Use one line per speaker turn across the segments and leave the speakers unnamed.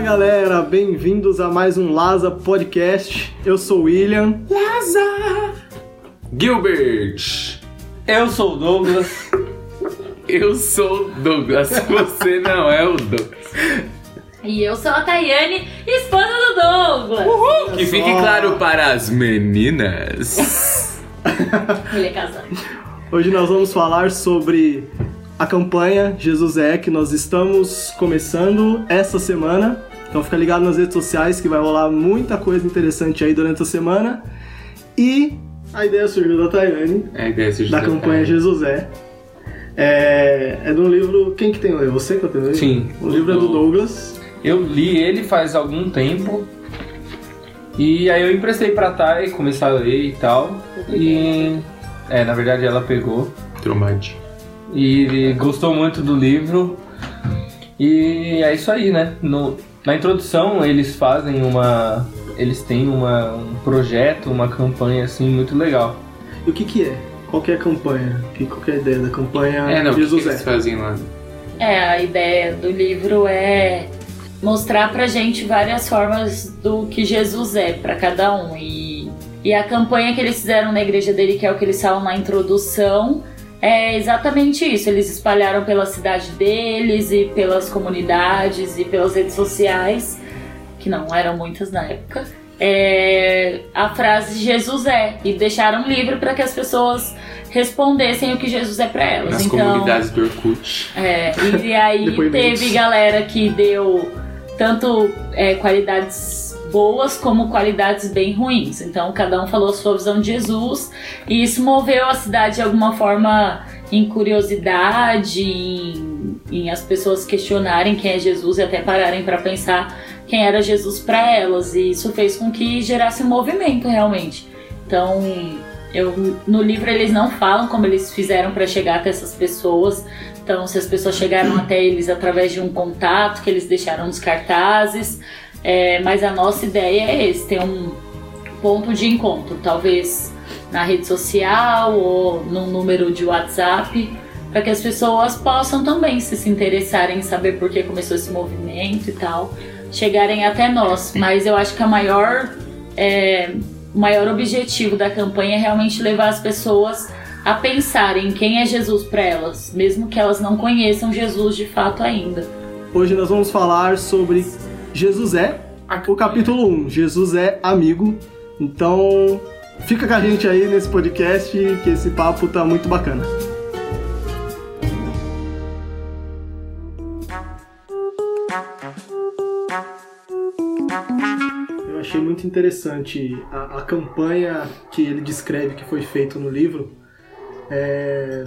Fala galera, bem-vindos a mais um Laza Podcast. Eu sou o William.
Laza!
Gilbert!
Eu sou o Douglas.
Eu sou o Douglas, você não é o Douglas.
E eu sou a Tayane, esposa do Douglas.
Uhul! Que fique claro para as meninas.
Ele é casado.
Hoje nós vamos falar sobre a campanha Jesus é que nós estamos começando essa semana. Então fica ligado nas redes sociais que vai rolar muita coisa interessante aí durante a semana. E a ideia surgiu da Tayane,
É a ideia surgiu
da campanha Jesus é. É, é do livro. Quem que tem o livro? Você que eu tenho o livro?
Sim.
O livro é do Douglas.
Eu li ele faz algum tempo. E aí eu emprestei pra Thay começar a ler e tal. E. É, na verdade ela pegou.
Tromade.
E gostou muito do livro. E é isso aí, né? No, na introdução eles fazem uma. Eles têm uma, um projeto, uma campanha assim muito legal.
E o que que é? Qual que é a campanha? Que, qual que é a ideia da campanha
É, não, o que, que
Jesus
eles
é?
fazem lá?
É, a ideia do livro é mostrar pra gente várias formas do que Jesus é pra cada um. E, e a campanha que eles fizeram na igreja dele, que é o que eles falam na introdução, é exatamente isso. Eles espalharam pela cidade deles e pelas comunidades e pelas redes sociais, que não eram muitas na época, é, a frase Jesus é. E deixaram livre para que as pessoas respondessem o que Jesus é pra elas.
Nas
então,
comunidades do Orkut.
é, e aí
Depoimentos.
teve galera que deu tanto é, qualidades boas como qualidades bem ruins. Então cada um falou sua visão de Jesus e isso moveu a cidade de alguma forma em curiosidade, em, em as pessoas questionarem quem é Jesus e até pararem para pensar quem era Jesus para elas. E isso fez com que gerasse um movimento realmente. Então eu, no livro eles não falam como eles fizeram para chegar até essas pessoas. Então, se as pessoas chegaram até eles através de um contato que eles deixaram nos cartazes. É, mas a nossa ideia é esse, ter um ponto de encontro, talvez na rede social ou no número de WhatsApp, para que as pessoas possam também se, se interessarem em saber por que começou esse movimento e tal, chegarem até nós. Mas eu acho que a maior é, o maior objetivo da campanha é realmente levar as pessoas a pensarem quem é Jesus para elas, mesmo que elas não conheçam Jesus de fato ainda.
Hoje nós vamos falar sobre Jesus é, o capítulo 1, Jesus é amigo. Então, fica com a gente aí nesse podcast que esse papo tá muito bacana. Eu achei muito interessante a, a campanha que ele descreve que foi feito no livro. É,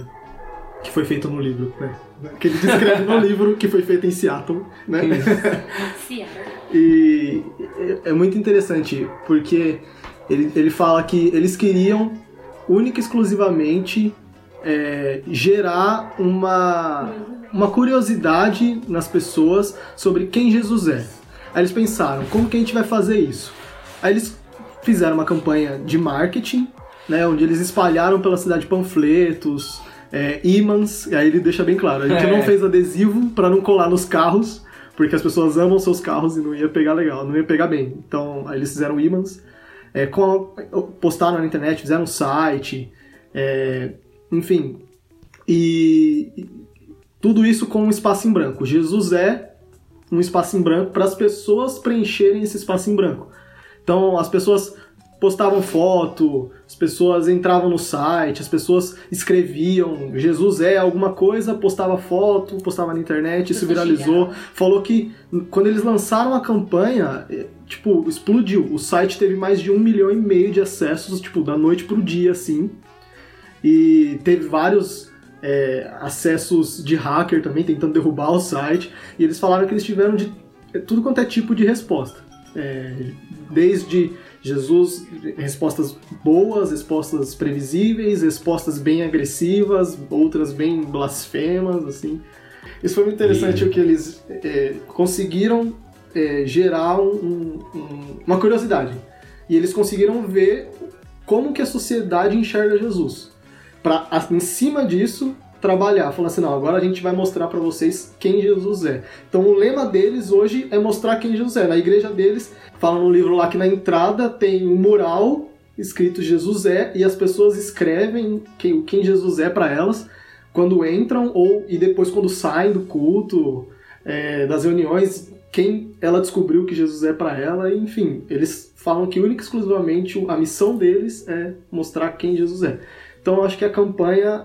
que foi feito no livro, né? Que ele descreve no livro que foi feito em Seattle, né? E é- é muito interessante, porque ele, ele fala que eles queriam única e exclusivamente é, gerar uma, uma curiosidade nas pessoas sobre quem Jesus é. Aí eles pensaram, como que a gente vai fazer isso? Aí eles fizeram uma campanha de marketing, né, onde eles espalharam pela cidade panfletos, é, ímãs, e aí ele deixa bem claro, a gente
É.
não fez adesivo para não colar nos carros, porque as pessoas amam seus carros e não ia pegar legal, não ia pegar bem. Então, aí eles fizeram ímãs, é, com- postaram na internet, fizeram um site, é, enfim. E e tudo isso com um espaço em branco. Jesus é um espaço em branco para as pessoas preencherem esse espaço em branco. Então, as pessoas postavam foto, as pessoas entravam no site, as pessoas escreviam Jesus é alguma coisa, postava foto, postava na internet, isso viralizou. Falou que quando eles lançaram a campanha, eh, tipo, explodiu. O site teve mais de um milhão e meio de acessos, tipo, da noite pro dia, assim. E teve vários é, acessos de hacker também, tentando derrubar o site. E eles falaram que eles tiveram de tudo quanto é tipo de resposta. É, desde Jesus, respostas boas, respostas previsíveis, respostas bem agressivas, outras bem blasfemas, assim. Isso foi muito interessante
E-
o que eles é, conseguiram é, gerar um- um- uma curiosidade. E eles conseguiram ver como que a sociedade enxerga Jesus. Para em cima disso trabalhar, falando assim, não, agora a gente vai mostrar para vocês quem Jesus é. Então o lema deles hoje é mostrar quem Jesus é. Na igreja deles, fala no livro lá que na entrada tem um mural escrito Jesus é e as pessoas escrevem quem, quem Jesus é para elas quando entram ou e depois quando saem do culto, é, das reuniões, quem ela descobriu que Jesus é para ela, enfim, eles falam que única e exclusivamente a missão deles é mostrar quem Jesus é. Então eu acho que a campanha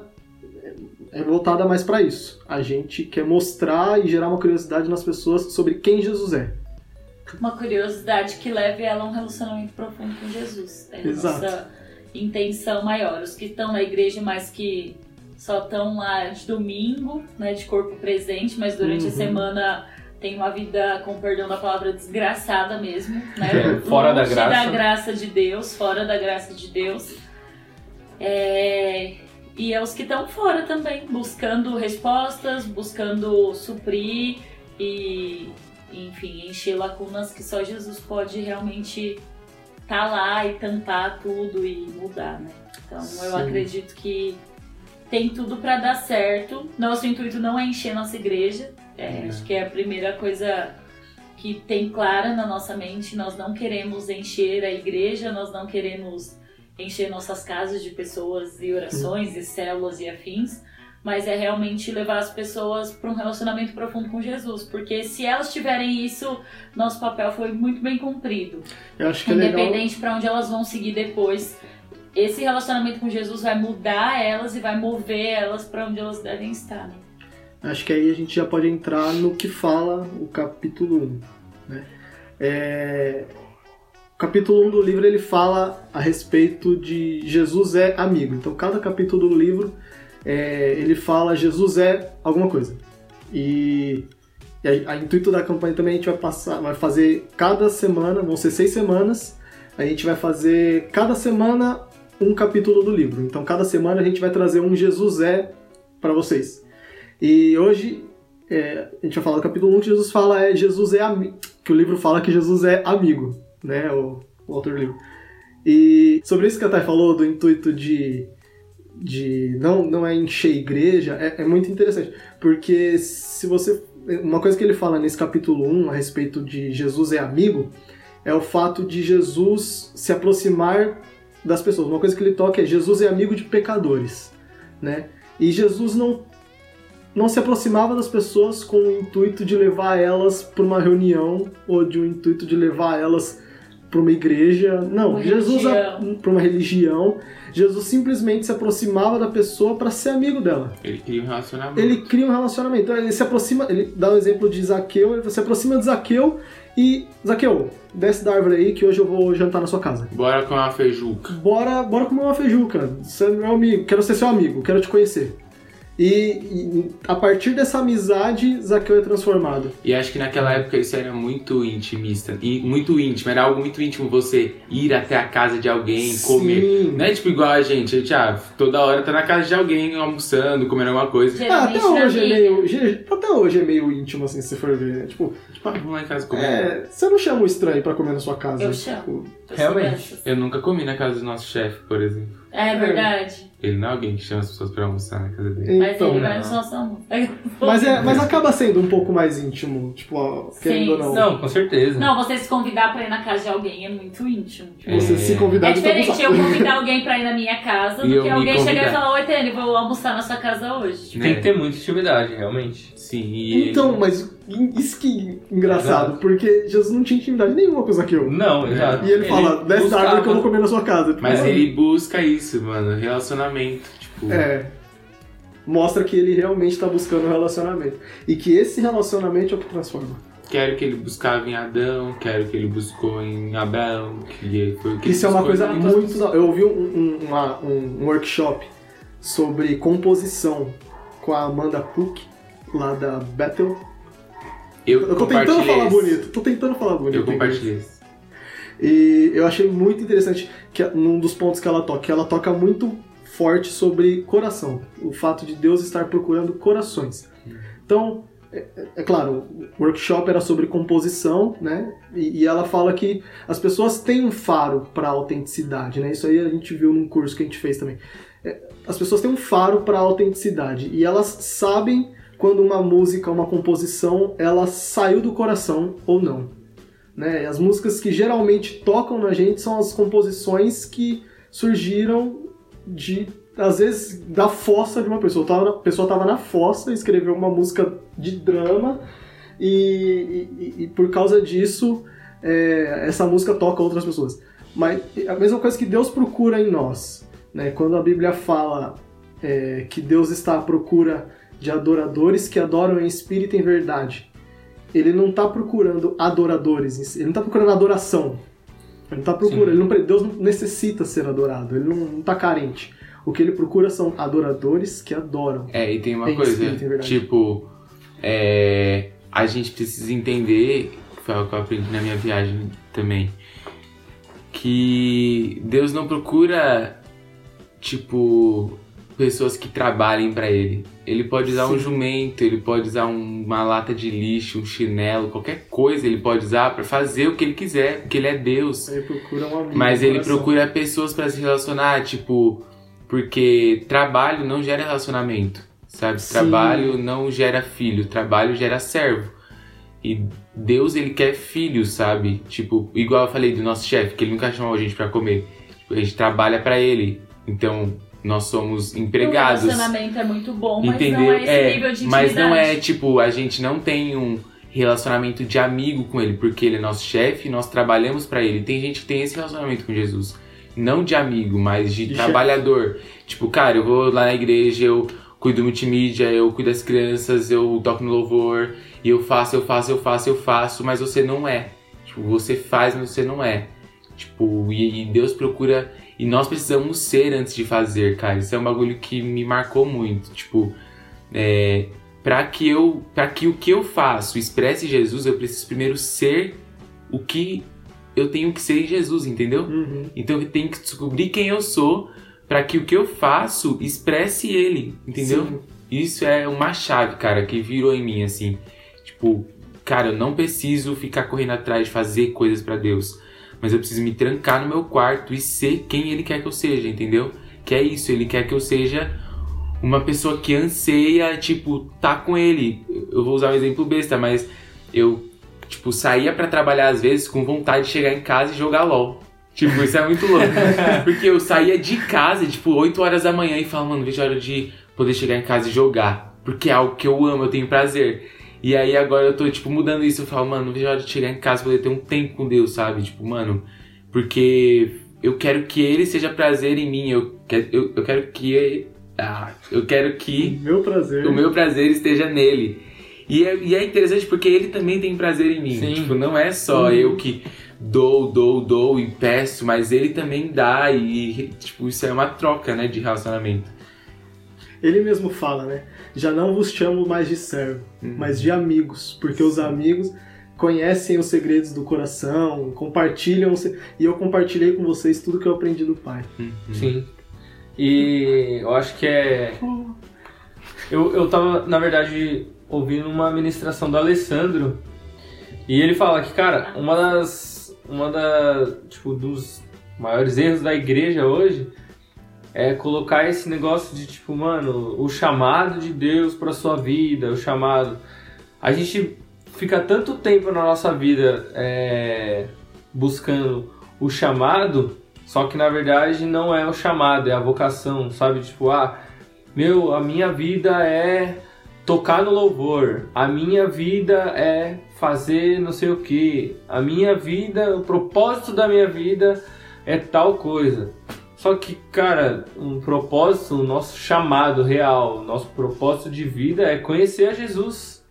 é voltada mais para isso. A gente quer mostrar e gerar uma curiosidade nas pessoas sobre quem Jesus é.
Uma curiosidade que leve ela a um relacionamento profundo com Jesus. É a
Exato.
nossa intenção maior. Os que estão na igreja, mas que só estão lá de domingo, né, de corpo presente, mas durante a
Uhum.
semana tem uma vida, com perdão da palavra, desgraçada mesmo, né?
É, fora da graça.
da graça de Deus, fora da graça de Deus. É, E é os que estão fora também, buscando respostas, buscando suprir e, enfim, encher lacunas que só Jesus pode realmente estar lá e tampar tudo e mudar, né? Então eu
Sim.
acredito que tem tudo para dar certo. Nosso intuito não é encher nossa igreja. É, Acho que é a primeira coisa que tem clara na nossa mente. Nós não queremos encher a igreja, nós não queremos encher nossas casas de pessoas e orações e células e afins. Mas é realmente levar as pessoas para um relacionamento profundo com Jesus. Porque se elas tiverem isso, nosso papel foi muito bem cumprido.
Eu acho que é.
Independente para onde elas vão seguir depois, esse relacionamento com Jesus vai mudar elas e vai mover elas para onde elas devem estar. Né?
Acho que aí a gente já pode entrar no que fala o capítulo 1. Né? É, capítulo 1 do livro ele fala a respeito de Jesus é amigo. Então, cada capítulo do livro é, ele fala Jesus é alguma coisa. E, e a, a intuito da campanha também a gente vai passar, vai fazer cada semana, vão ser seis semanas. A gente vai fazer cada semana um capítulo do livro. Então, cada semana a gente vai trazer um Jesus é para vocês. E hoje é, a gente vai falar do capítulo 1 que Jesus fala é Jesus é amigo. Que o livro fala que Jesus é amigo, né? O, o autor do livro. E sobre isso que a Thay falou, do intuito de, de não, não é encher igreja, é, é muito interessante. Porque se você. Uma coisa que ele fala nesse capítulo 1 a respeito de Jesus é amigo é o fato de Jesus se aproximar das pessoas. Uma coisa que ele toca é Jesus é amigo de pecadores, né? E Jesus não não se aproximava das pessoas com o intuito de levar elas para uma reunião ou de um intuito de levar elas para uma igreja. Não,
Uma
Jesus para uma religião. Jesus simplesmente se aproximava da pessoa para ser amigo dela.
Ele cria um relacionamento.
Ele cria um relacionamento. Então, ele se aproxima, ele dá o exemplo de Zaqueu, ele se aproxima de Zaqueu e Zaqueu, desce da árvore aí que hoje eu vou jantar na sua casa.
Bora com uma feijuca.
Bora, bora comer uma feijuca. Você é meu amigo, quero ser seu amigo, quero te conhecer. E, e a partir dessa amizade, Zaqueu é transformado.
E acho que naquela época isso era muito intimista. E muito íntimo. Era algo muito íntimo você ir até a casa de alguém, comer.
Sim.
Não é tipo igual a gente. A gente, ah, toda hora tá na casa de alguém almoçando, comendo alguma coisa.
Ah, até hoje é meio. Até hoje é meio íntimo, assim, se você for ver. né? Tipo,
Tipo, ah, vamos lá em casa comer.
é, você não chama o estranho pra comer na sua casa.
Eu
tipo,
chamo. Sou
Realmente.
Eu nunca comi na casa do nosso chefe, por exemplo.
É verdade.
Ele não é alguém que chama as pessoas pra almoçar na casa dele.
Mas
Então,
ele vai
não.
no almoço.
mas, é, mas acaba sendo um pouco mais íntimo, tipo, ó, querendo
Sim,
ou não.
Não, com certeza.
Não, você se convidar pra ir na casa de alguém é muito íntimo.
Você
É.
se convidar
É diferente eu convidar alguém pra ir na minha casa
E
do que alguém chegar e falar: Oi, Tânia, vou almoçar na sua casa hoje.
Tem que ter muita intimidade, realmente.
Sim, e
Então, mas isso que é engraçado, porque Jesus não tinha intimidade nenhuma com Zaqueu.
Não, exato.
E ele, fala, desce da árvore que eu vou comer na sua casa. Tipo,
Mas
mano,
ele busca isso, mano. Relacionamento. Tipo,
É. Mostra que ele realmente tá buscando um relacionamento. E que esse relacionamento é o que transforma.
quero que ele buscava em Adão, quero que ele buscou em Abel, que foi o que
Isso é uma coisa muito. Eu ouvi um, um, uma- um- workshop sobre composição com a Amanda Cook, lá da Bethel.
Eu,
Eu tô tentando falar
esse.
bonito, tô tentando falar bonito.
Eu compartilhei esse.
E eu achei muito interessante que num dos pontos que ela toca, que ela toca muito forte sobre coração, o fato de Deus estar procurando corações. Então, é, é claro, o workshop era sobre composição, né? E, e ela fala que as pessoas têm um faro para autenticidade, né? Isso aí a gente viu num curso que a gente fez também. É, as pessoas têm um faro para autenticidade e elas sabem quando uma música, uma composição, ela saiu do coração ou não. Né? As músicas que geralmente tocam na gente são as composições que surgiram de às vezes da fossa de uma pessoa. A pessoa estava na fossa, escreveu uma música de drama e, e, e por causa disso é, essa música toca outras pessoas. Mas a mesma coisa que Deus procura em nós. Né? Quando a Bíblia fala é, que Deus está à procura de adoradores que adoram em espírito e em verdade, ele não está procurando adoradores, ele não está procurando adoração. Ele não está procurando, ele não, Deus não necessita ser adorado, ele não está carente. O que ele procura são adoradores que adoram.
É, e tem uma coisa, tipo, é, a gente precisa entender, foi o que eu aprendi na minha viagem também, que Deus não procura, tipo, pessoas que trabalhem para ele. Ele pode usar Sim. um jumento, ele pode usar uma lata de lixo, um chinelo, qualquer coisa ele pode usar para fazer o que ele quiser, porque ele é Deus.
Ele procura um amigo
Mas ele procura pessoas para se relacionar, tipo, porque trabalho não gera relacionamento, sabe? Sim. Trabalho não gera filho, trabalho gera servo. E Deus, ele quer filho, sabe? Tipo, igual eu falei do nosso chefe, que ele nunca chamou a gente para comer. Tipo, a gente trabalha para ele. Então, nós somos empregados. O
relacionamento é muito bom, mas Entender? não é esse é, nível de intimidade.
Mas não é, tipo, a gente não tem um relacionamento de amigo com ele, porque ele é nosso chefe, nós trabalhamos para ele. Tem gente que tem esse relacionamento com Jesus não de amigo, mas de, trabalhador. Tipo, cara, eu vou lá na igreja, eu cuido do multimídia, eu cuido das crianças, eu toco no louvor, e eu faço, eu faço, eu faço, eu faço, mas você não é. Tipo, você faz, mas você não é. Tipo, e, e Deus procura. E nós precisamos ser antes de fazer, cara. Isso é um bagulho que me marcou muito. Tipo, é, para que eu, para que o que eu faço expresse Jesus, eu preciso primeiro ser o que eu tenho que ser Jesus, entendeu? Uhum. Então eu tenho que descobrir quem eu sou para que o que eu faço expresse ele, entendeu? Sim. Isso é uma chave, cara, que virou em mim assim. Tipo, cara, eu não preciso ficar correndo atrás de fazer coisas para Deus, mas eu preciso me trancar no meu quarto e ser quem ele quer que eu seja, entendeu? Que é isso, ele quer que eu seja uma pessoa que anseia, tipo, tá com ele. Eu vou usar um exemplo besta, mas eu tipo, saía para trabalhar às vezes com vontade de chegar em casa e jogar LOL. Tipo, isso é muito louco. Porque eu saía de casa, tipo, 8 horas da manhã e falava, mano, vejo a hora de poder chegar em casa e jogar. Porque é algo que eu amo, eu tenho prazer. E aí agora eu tô, tipo, mudando isso. Eu falo, mano, vejo a hora de chegar em casa poder ter um tempo com Deus, sabe? Tipo, mano, porque eu quero que Ele seja prazer em mim. Eu quero, eu, eu quero que. Ah, eu quero que.
O meu prazer.
O meu prazer esteja nele. E é, e é interessante porque ele também tem prazer em mim. Sim. Tipo, não é só uhum. eu que dou, dou, dou e peço, mas ele também dá e, tipo, isso é uma troca, né, de relacionamento.
Ele mesmo fala, né? Já não vos chamo mais de servo, uhum. mas de amigos, porque os amigos conhecem os segredos do coração, compartilham, e eu compartilhei com vocês tudo que eu aprendi do Pai.
Uhum. Sim. E eu acho que é. Eu, eu tava, na verdade, ouvindo uma ministração do Alessandro e ele fala que, cara, uma das. Uma da. Tipo, dos maiores erros da igreja hoje é colocar esse negócio de tipo, mano, o chamado de Deus para sua vida, o chamado. A gente fica tanto tempo na nossa vida é, buscando o chamado, só que na verdade não é o chamado, é a vocação, sabe? Tipo, ah, meu, a minha vida é tocar no louvor. A minha vida é fazer não sei o que. A minha vida, o propósito da minha vida é tal coisa. Só que, cara, um propósito, o nosso chamado real, nosso propósito de vida é conhecer a Jesus.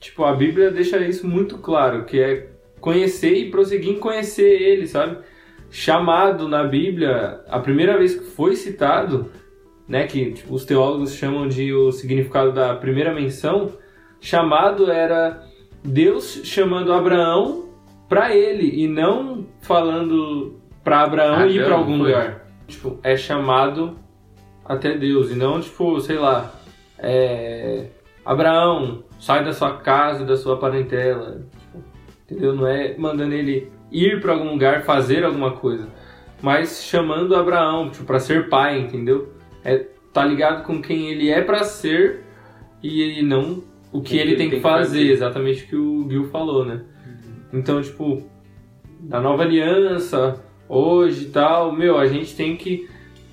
Tipo, a Bíblia deixa isso muito claro, que é conhecer e prosseguir em conhecer ele, sabe? Chamado na Bíblia, a primeira vez que foi citado né, que tipo, os teólogos chamam de o significado da primeira menção, chamado era Deus chamando Abraão para ele e não falando para Abraão ah, ir para algum foi. lugar. Tipo, é chamado até Deus e não tipo, sei lá, é Abraão, sai da sua casa, da sua parentela. Tipo, entendeu? Não é mandando ele ir para algum lugar, fazer alguma coisa, mas chamando Abraão tipo, para ser pai, entendeu? É tá ligado com quem ele é para ser e não o que, ele, tem que fazer, fazer, exatamente o que o Gil falou, né? Uhum. Então, tipo, da nova aliança, hoje e tal, meu, a gente tem que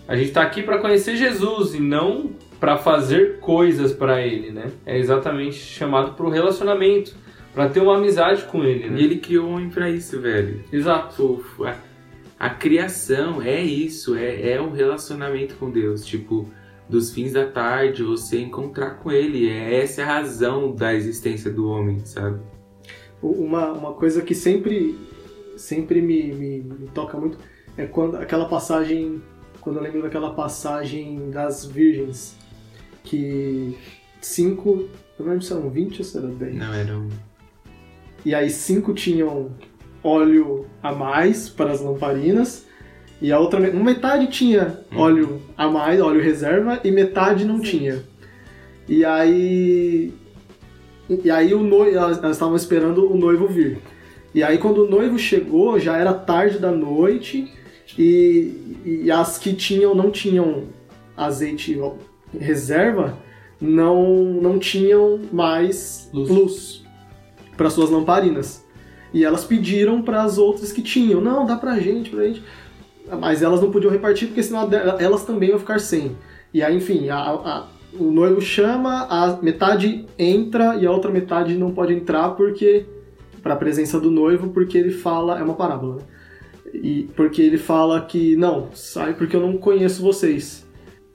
a gente tá aqui para conhecer Jesus e não para fazer coisas para ele, né? É exatamente chamado para o relacionamento, para ter uma amizade com ele, né?
E ele criou o homem para isso, velho.
Exato.
A, a, criação é isso, é, é um relacionamento com Deus, tipo, dos fins da tarde, você encontrar com ele, é essa é a razão da existência do homem, sabe?
Uma, uma coisa que sempre sempre me, me, me toca muito é quando aquela passagem quando eu lembro daquela passagem das virgens, que cinco, eu não lembro se eram 20 ou se eram 10.
Não, eram.
E aí cinco tinham óleo a mais para as lamparinas, e a outra metade tinha hum. óleo a mais, óleo reserva, e metade não Sim. tinha. E aí. E aí o noivo, elas estavam esperando o noivo vir. E aí quando o noivo chegou, já era tarde da noite e, e as que tinham não tinham azeite reserva não não tinham mais luz, luz para suas lamparinas. E elas pediram para as outras que tinham, não, dá pra gente, pra gente. Mas elas não podiam repartir porque senão elas também iam ficar sem. E aí, enfim, a, a, o noivo chama, a metade entra e a outra metade não pode entrar porque para a presença do noivo, porque ele fala, é uma parábola, né? E porque ele fala que não, sai porque eu não conheço vocês.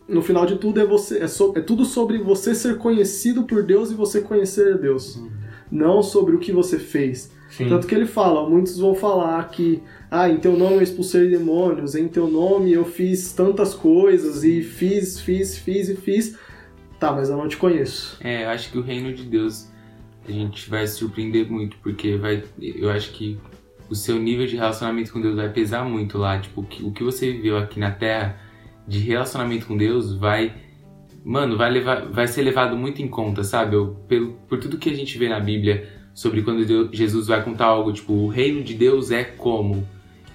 No final de tudo é você é, so, é tudo sobre você ser conhecido por Deus e você conhecer Deus, uhum. não sobre o que você fez. Sim. Tanto que ele fala, muitos vão falar que ah, em teu nome eu expulsei demônios, em teu nome eu fiz tantas coisas e fiz, fiz, fiz e fiz. Tá, mas eu não te conheço.
É, eu acho que o reino de Deus a gente vai se surpreender muito, porque vai, eu acho que o seu nível de relacionamento com Deus vai pesar muito lá. Tipo, o que, o que você viveu aqui na Terra de relacionamento com Deus vai. Mano, vai, levar, vai ser levado muito em conta, sabe? Eu, pelo, por tudo que a gente vê na Bíblia sobre quando Deus, Jesus vai contar algo, tipo, o reino de Deus é como.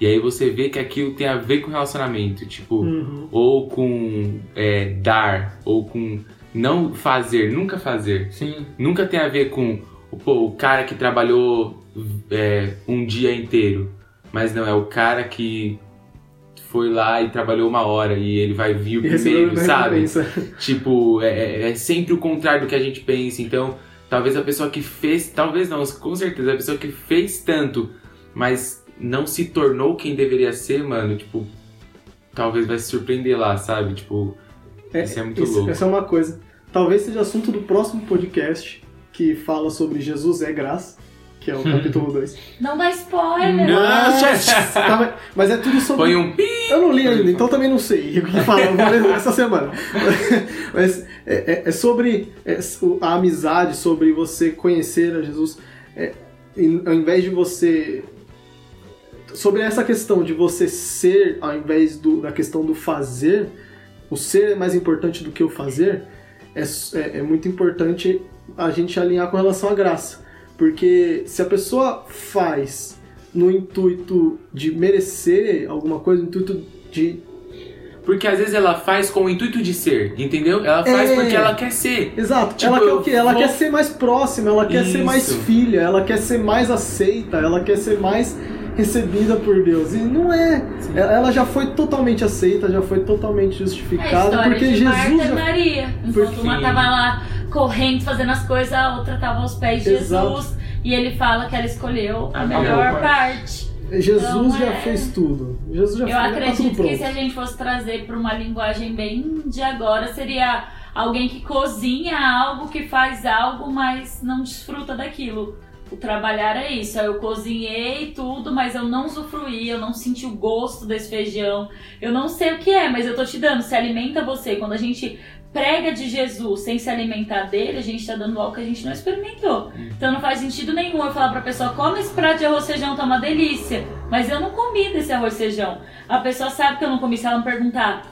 E aí você vê que aquilo tem a ver com relacionamento, tipo, uhum. ou com é, dar, ou com não fazer, nunca fazer.
Sim.
Nunca tem a ver com pô, o cara que trabalhou é, um dia inteiro. Mas não, é o cara que foi lá e trabalhou uma hora e ele vai vir o primeiro, sabe? tipo, é, é, é, sempre o contrário do que a gente pensa. Então, talvez a pessoa que fez, talvez não, com certeza, a pessoa que fez tanto, mas não se tornou quem deveria ser, mano, tipo, talvez vai se surpreender lá, sabe? Tipo,
é, isso é muito esse, louco. Essa é uma coisa. Talvez seja assunto do próximo podcast, que fala sobre Jesus é graça que é o capítulo 2.
Não dá spoiler!
Não, tá, mas é tudo sobre.
Põe um pi!
Eu não li ainda, então também não sei o que fala, eu vou ler essa semana. Mas é, é, é sobre é, a amizade, sobre você conhecer a Jesus. É, ao invés de você. Sobre essa questão de você ser, ao invés do, da questão do fazer, o ser é mais importante do que o fazer, é, é, é muito importante a gente alinhar com relação à graça. Porque se a pessoa faz no intuito de merecer alguma coisa, no intuito de.
Porque às vezes ela faz com o intuito de ser, entendeu? Ela faz é... porque ela quer ser.
Exato. Tipo, ela quer o quê? Ela vou... quer ser mais próxima, ela quer Isso. ser mais filha, ela quer ser mais aceita, ela quer ser mais recebida por Deus. E não é. Sim. Ela já foi totalmente aceita, já foi totalmente justificada.
É
porque
de
Jesus.
Marta
já...
Maria. Enquanto porque... uma tava lá correndo, fazendo as coisas, a outra tava aos pés de Exato. Jesus. E ele fala que ela escolheu a, a melhor parte.
Jesus então, já é... fez tudo. Jesus já
Eu
tá
acredito que se a gente fosse trazer para uma linguagem bem de agora, seria alguém que cozinha algo, que faz algo, mas não desfruta daquilo. O trabalhar é isso. Eu cozinhei tudo, mas eu não usufruí, eu não senti o gosto desse feijão. Eu não sei o que é, mas eu tô te dando. Se alimenta você. Quando a gente prega de Jesus sem se alimentar dele, a gente está dando algo que a gente não experimentou. Então não faz sentido nenhum eu falar pra pessoa, come esse prato de arroz feijão, tá uma delícia. Mas eu não comi desse arroz feijão. A pessoa sabe que eu não comi se ela me perguntar,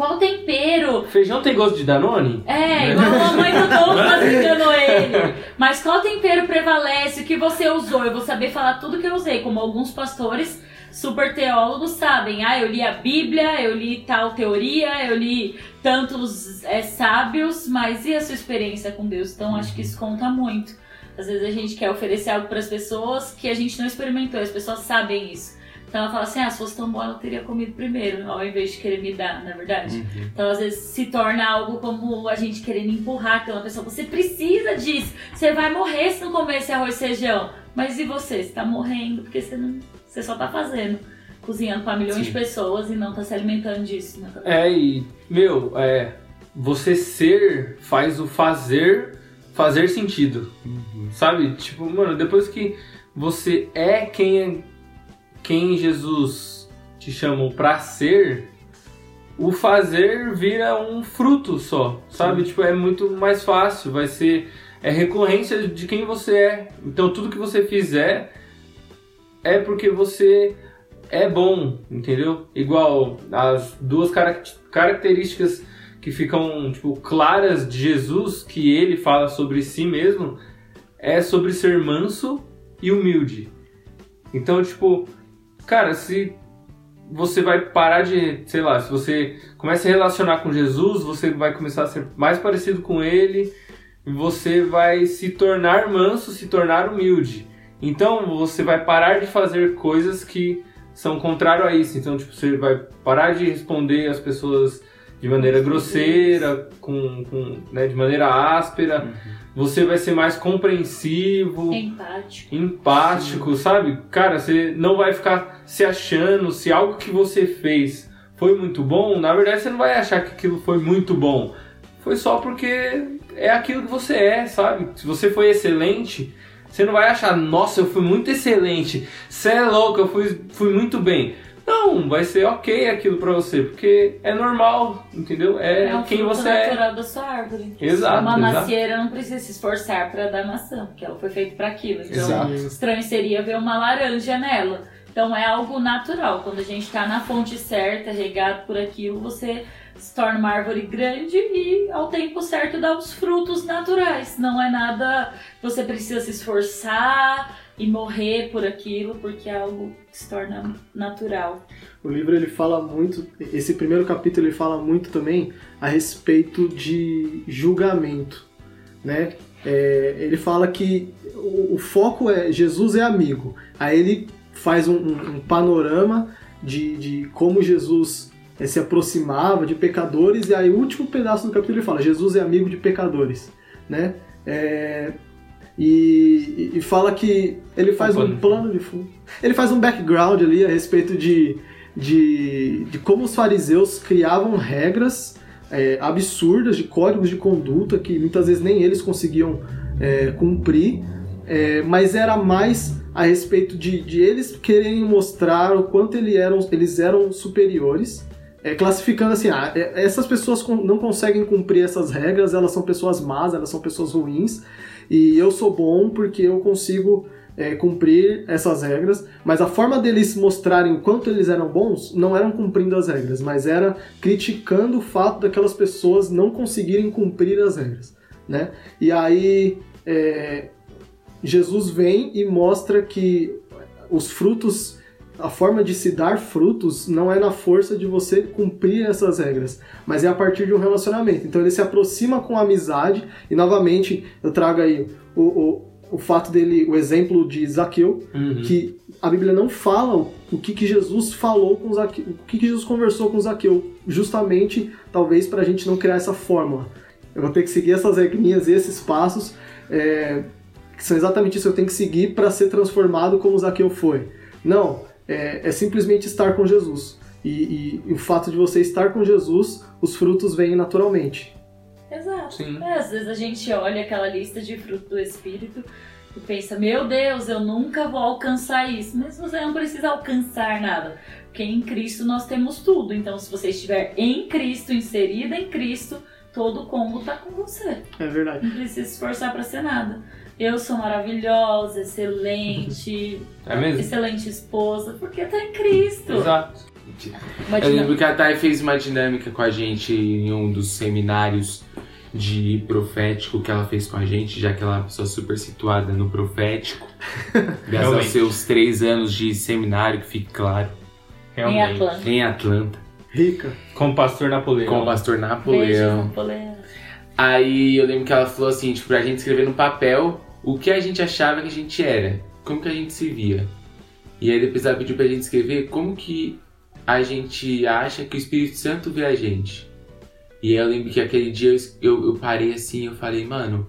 Qual tempero?
Feijão tem gosto de Danone?
É, igual a mãe do Douglas enganou ele. Mas qual tempero prevalece? O que você usou? Eu vou saber falar tudo que eu usei, como alguns pastores super teólogos sabem. Ah, eu li a Bíblia, eu li tal teoria, eu li tantos é, sábios, mas e a sua experiência com Deus? Então acho que isso conta muito. Às vezes a gente quer oferecer algo para as pessoas que a gente não experimentou, as pessoas sabem isso. Então ela fala assim, ah, se fosse tão bom ela teria comido primeiro, ao invés de querer me dar, na é verdade. Uhum. Então às vezes se torna algo como a gente querendo empurrar aquela pessoa. Você precisa disso, você vai morrer se não comer esse arroz e feijão. Mas e você? Você tá morrendo porque você não. Você só tá fazendo. Cozinhando para milhões Sim. de pessoas e não tá se alimentando disso. Né?
É, e, meu, é. Você ser faz o fazer fazer sentido. Uhum. Sabe? Tipo, mano, depois que você é quem quem Jesus te chamou para ser, o fazer vira um fruto só, sabe? Sim. Tipo, é muito mais fácil, vai ser é recorrência de quem você é. Então tudo que você fizer é porque você é bom, entendeu? Igual as duas características que ficam tipo claras de Jesus que ele fala sobre si mesmo é sobre ser manso e humilde. Então, tipo, cara, se você vai parar de, sei lá, se você começa a relacionar com Jesus, você vai começar a ser mais parecido com ele, você vai se tornar manso, se tornar humilde. Então você vai parar de fazer coisas que são contrário a isso. Então, tipo, você vai parar de responder as pessoas de maneira grosseira, com, com né, de maneira áspera. Uhum. Você vai ser mais compreensivo,
empático,
empático sabe? Cara, você não vai ficar se achando se algo que você fez foi muito bom. Na verdade, você não vai achar que aquilo foi muito bom. Foi só porque é aquilo que você é, sabe? Se você foi excelente, você não vai achar, nossa, eu fui muito excelente, você é louco, eu fui, fui muito bem. Não, vai ser ok aquilo pra você, porque é normal, entendeu? É, é um quem você
é. natural da sua árvore.
Exato.
Uma macieira não precisa se esforçar para dar maçã, porque ela foi feita para aquilo. Então, Exato. estranho seria ver uma laranja nela. Então é algo natural. Quando a gente está na fonte certa, regado por aquilo, você se torna uma árvore grande e ao tempo certo dá os frutos naturais. Não é nada você precisa se esforçar e morrer por aquilo, porque é algo que se torna natural.
O livro ele fala muito, esse primeiro capítulo ele fala muito também a respeito de julgamento, né? É, ele fala que o, o, foco é Jesus é amigo. Aí ele faz um, um, um panorama de, de como Jesus é, se aproximava de pecadores, e aí o último pedaço do capítulo ele fala: Jesus é amigo de pecadores, né? É, e, e, fala que ele faz um plano de fundo. Ele faz um background ali a respeito de, de, de como os fariseus criavam regras é, absurdas de códigos de conduta que muitas vezes nem eles conseguiam é, cumprir, é, mas era mais a respeito de, de eles quererem mostrar o quanto eles eram, eles eram superiores é, classificando assim, ah, é, essas pessoas não conseguem cumprir essas regras, elas são pessoas más, elas são pessoas ruins, e eu sou bom porque eu consigo é, cumprir essas regras, mas a forma deles mostrarem o quanto eles eram bons não eram cumprindo as regras, mas era criticando o fato daquelas pessoas não conseguirem cumprir as regras, né? E aí é, Jesus vem e mostra que os frutos a forma de se dar frutos não é na força de você cumprir essas regras, mas é a partir de um relacionamento. Então ele se aproxima com a amizade, e novamente eu trago aí o, o, o fato dele, o exemplo de Zaqueu, uhum. que a Bíblia não fala o que, que Jesus falou com Zaqueu, o que, que Jesus conversou com Zaqueu, justamente talvez para a gente não criar essa fórmula. Eu vou ter que seguir essas regrinhas e esses passos, é, que são exatamente isso, eu tenho que seguir para ser transformado como Zaqueu foi. Não, é, é simplesmente estar com Jesus. E, e, e, o fato de você estar com Jesus, os frutos vêm naturalmente.
Exato. É, às vezes a gente olha aquela lista de frutos do Espírito e pensa, meu Deus, eu nunca vou alcançar isso. Mas você não precisa alcançar nada. Porque em Cristo nós temos tudo. Então, se você estiver em Cristo, inserida em Cristo, todo o combo está com você.
É verdade.
Não precisa se esforçar para ser nada eu sou maravilhosa, excelente,
é mesmo?
excelente esposa, porque tá em Cristo.
Exato.
Uma
Eu lembro que a Thay fez uma dinâmica com a gente em um dos seminários de profético que ela fez com a gente, já que ela é uma pessoa super situada no profético. Graças aos seus três anos de seminário, que fique claro,
Em
Realmente.
Atlanta.
em Atlanta,
Rica.
Com o pastor Napoleão.
com o pastor
Beijo,
Napoleão.
Napoleão.
Aí eu lembro que ela falou assim, tipo, pra gente escrever no papel o que a gente achava que a gente era, como que a gente se via. E aí depois ela pediu pra gente escrever como que a gente acha que o Espírito Santo vê a gente. E aí eu lembro que aquele dia eu, eu, parei assim eu falei, mano.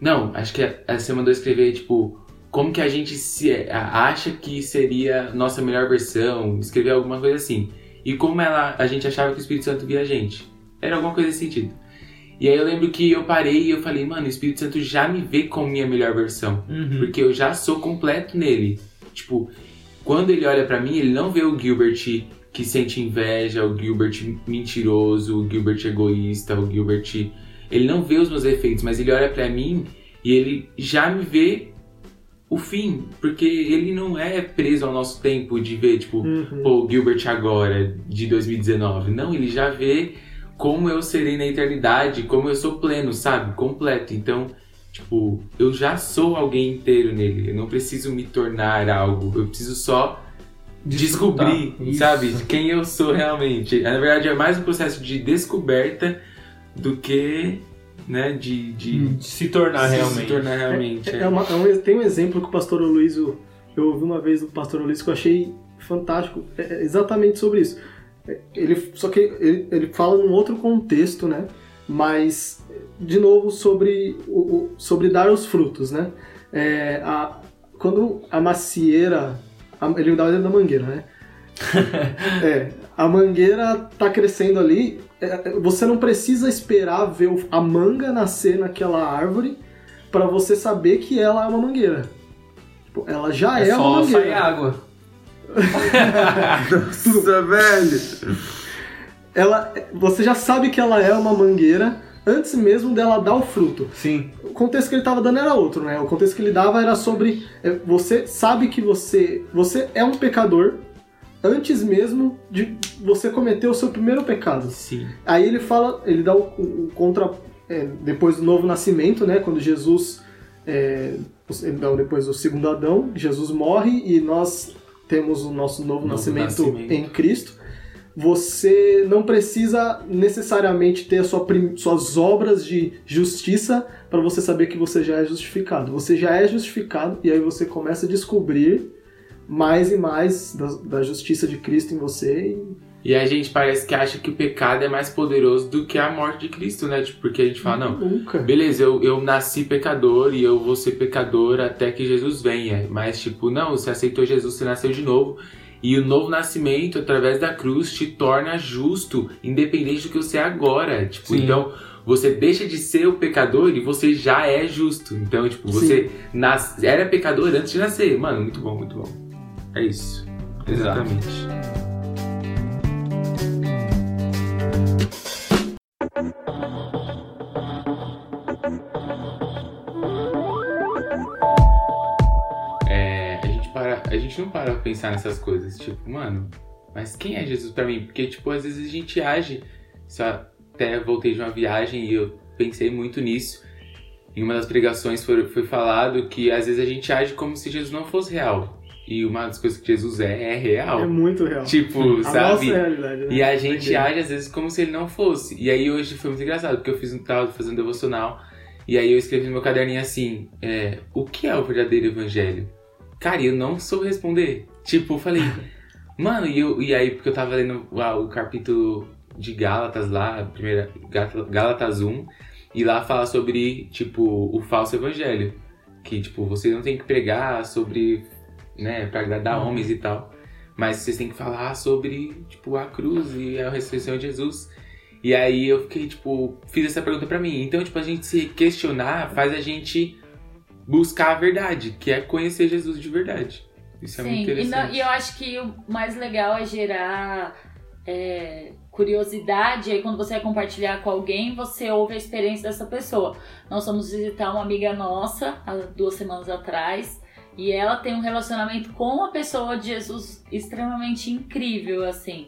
Não, acho que você mandou escrever, tipo, como que a gente se acha que seria nossa melhor versão, escrever alguma coisa assim. E como ela, a gente achava que o Espírito Santo via a gente. Era alguma coisa nesse sentido. E aí eu lembro que eu parei e eu falei, mano, o Espírito Santo já me vê como minha melhor versão.
Uhum.
Porque eu já sou completo nele. Tipo, quando ele olha pra mim, ele não vê o Gilbert que sente inveja, o Gilbert mentiroso, o Gilbert egoísta, o Gilbert. Ele não vê os meus defeitos, mas ele olha pra mim e ele já me vê o fim. Porque ele não é preso ao nosso tempo de ver, tipo,
Uhum.
pô, o Gilbert agora, de 2019. Não, ele já vê como eu serei na eternidade, como eu sou pleno, sabe? Completo. Então, tipo, eu já sou alguém inteiro nele. Eu não preciso me tornar algo. Eu preciso só descobrir,
Isso.
sabe? Quem eu sou realmente. Na verdade, é mais um processo de descoberta do que, né, de, de
De se tornar
se
realmente.
tornar realmente.
É uma- é um- tem um exemplo que o pastor Luiz, eu ouvi uma vez do pastor Luiz que eu achei fantástico, é é exatamente sobre isso. Ele, só que ele, ele fala num outro contexto, né? Mas, de novo, sobre, o, sobre dar os frutos, né? É, a, quando a macieira, a- ele dá o exemplo da mangueira, né? é, a mangueira tá crescendo ali, é, você não precisa esperar ver a manga nascer naquela árvore para você saber que ela é uma mangueira. Tipo, Ela já é,
É
uma
só
mangueira.
sair água.
Nossa, velho!
Ela, você já sabe que ela é uma mangueira antes mesmo dela dar o fruto.
Sim.
O contexto que ele estava dando era outro, né? O contexto que ele dava era sobre é, você sabe que você você é um pecador antes mesmo de você cometer o seu primeiro pecado.
Sim.
Aí ele fala, ele dá o, o- contra é, depois do novo nascimento, né? Quando Jesus é, ele dá o- depois do segundo Adão, Jesus morre e nós temos o nosso novo,
Novo
nascimento,
nascimento.
em Cristo. Você não precisa necessariamente ter sua suas obras de justiça para você saber que você já é justificado. Você já é justificado e aí você começa a descobrir mais e mais da, da justiça de Cristo em você e
E a gente parece que acha que o pecado é mais poderoso do que a morte de Cristo, né? Tipo, porque a gente fala, não,
nunca.
beleza, eu, eu nasci pecador e eu vou ser pecador até que Jesus venha. Mas, tipo, não, você aceitou Jesus, você nasceu de novo. E o novo nascimento, através da cruz, te torna justo, independente do que você é agora. Tipo,
Sim.
então, você deixa de ser o pecador e você já é justo. Então, tipo, você nas... era pecador antes de nascer. Mano, muito bom, muito bom. É isso.
Exato.
É, a gente para, a gente não para pra pensar nessas coisas, tipo, mano, mas quem é Jesus pra mim? Porque tipo, às vezes a gente age, só até voltei de uma viagem e eu pensei muito nisso. Em uma das pregações foi, foi falado que às vezes a gente age como se Jesus não fosse real. E uma das coisas que Jesus é, é real.
É muito real.
Tipo,
a
sabe?
nossa realidade, né?
E a gente
Doideira.
age às vezes como se ele não fosse. E aí hoje foi muito engraçado, porque eu fiz um tava fazendo um devocional. E aí eu escrevi no meu caderninho assim: é, o que é o verdadeiro evangelho? Cara, e eu não sou responder. Tipo, eu falei, mano, e, eu, e aí, porque eu tava lendo ah, o capítulo de Gálatas lá, a primeira, Gá- Gálatas 1, e lá fala sobre, tipo, o falso evangelho. Que, tipo, você não tem que pregar sobre, né, pra agradar homens e tal. Mas vocês têm que falar sobre, tipo, a cruz e a ressurreição de Jesus. E aí eu fiquei, tipo, fiz essa pergunta pra mim. Então, tipo, a gente se questionar faz a gente buscar a verdade, que é conhecer Jesus de verdade. Isso é muito
Sim, e,
interessante.
não- e eu acho que o mais legal é gerar é, curiosidade. Aí quando você vai compartilhar com alguém, você ouve a experiência dessa pessoa. Nós fomos visitar uma amiga nossa há duas semanas atrás. E ela tem um relacionamento com a pessoa de Jesus extremamente incrível, assim.